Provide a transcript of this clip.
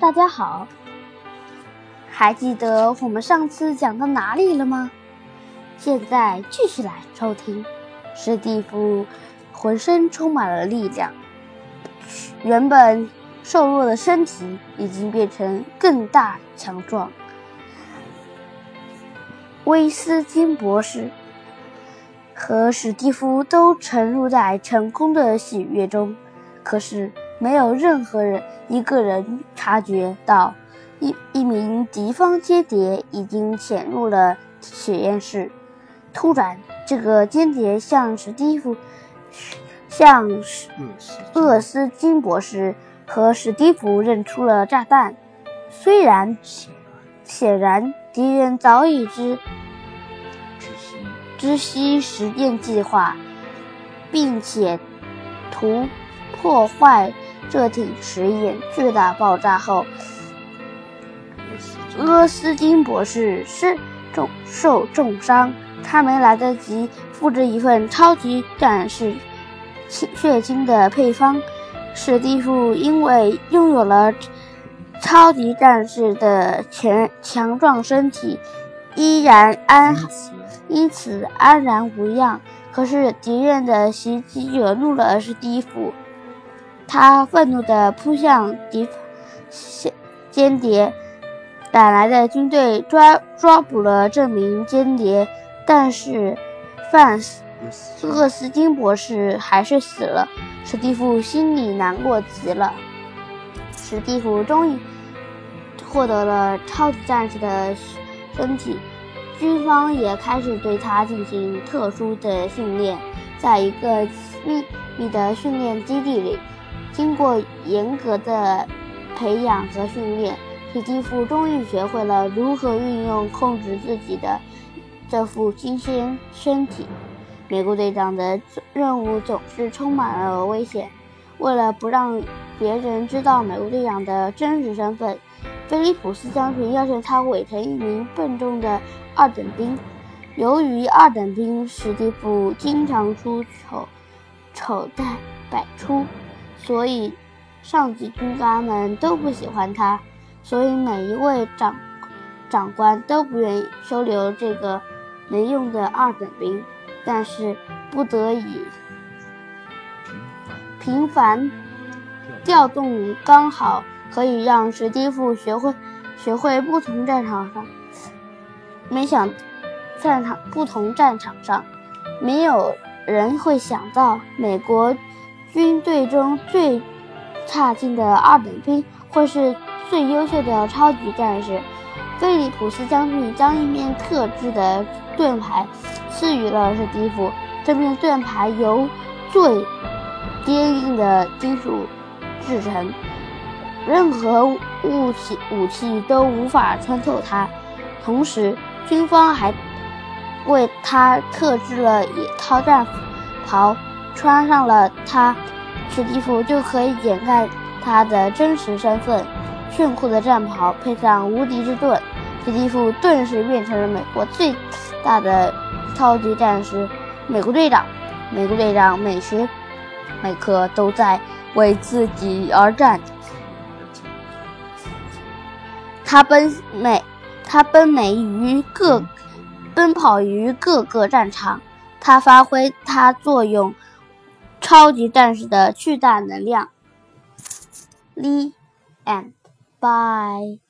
大家好，还记得我们上次讲到哪里了吗？现在继续来收听。史蒂夫浑身充满了力量，原本瘦弱的身体已经变成更大强壮。威斯金博士和史蒂夫都沉入在成功的喜悦中，可是没有任何人一个人察觉到一一名敌方间谍已经潜入了实验室。突然。这个间谍向史蒂夫、向厄斯金博士和史蒂夫认出了炸弹。虽然显然敌人早已知知悉实验计划，并且图破坏这挺实验，巨大爆炸后，阿斯金博士身重受重伤。他没来得及复制一份超级战士血清的配方，史蒂夫因为拥有了超级战士的强强壮身体，依然安，因此安然无恙。可是敌人的袭击惹怒了史蒂夫，他愤怒地扑向敌间谍，赶来的军队抓抓捕了这名间谍。但是，范斯厄斯金博士还是死了。史蒂夫心里难过极了。史蒂夫终于获得了超级战士的身体，军方也开始对他进行特殊的训练。在一个秘密的训练基地里，经过严格的培养和训练，史蒂夫终于学会了如何运用控制自己的。这副新鲜身体，美国队长的任务总是充满了危险。为了不让别人知道美国队长的真实身份，菲利普斯将军要求他伪成一名笨重的二等兵。由于二等兵史蒂夫经常出丑丑态百出，所以上级军官们都不喜欢他。所以每一位长长官都不愿意收留这个。没用的二等兵，但是不得已频繁调动，刚好可以让史蒂夫学会学会不同战场上。没想战场不同战场上，没有人会想到美国军队中最差劲的二等兵或是最优秀的超级战士。菲利普斯将军将一面特制的盾牌赐予了史蒂夫。这面盾牌由最坚硬的金属制成，任何武器武器都无法穿透它。同时，军方还为他特制了一套战袍，穿上了它，史蒂夫就可以掩盖他的真实身份。炫酷的战袍配上无敌之盾，史蒂夫顿时变成了美国最大的超级战士——美国队长。美国队长每时每刻都在为自己而战。他奔美，他奔美于各，奔跑于各个战场。他发挥他作用，超级战士的巨大能量。Lee and Bye.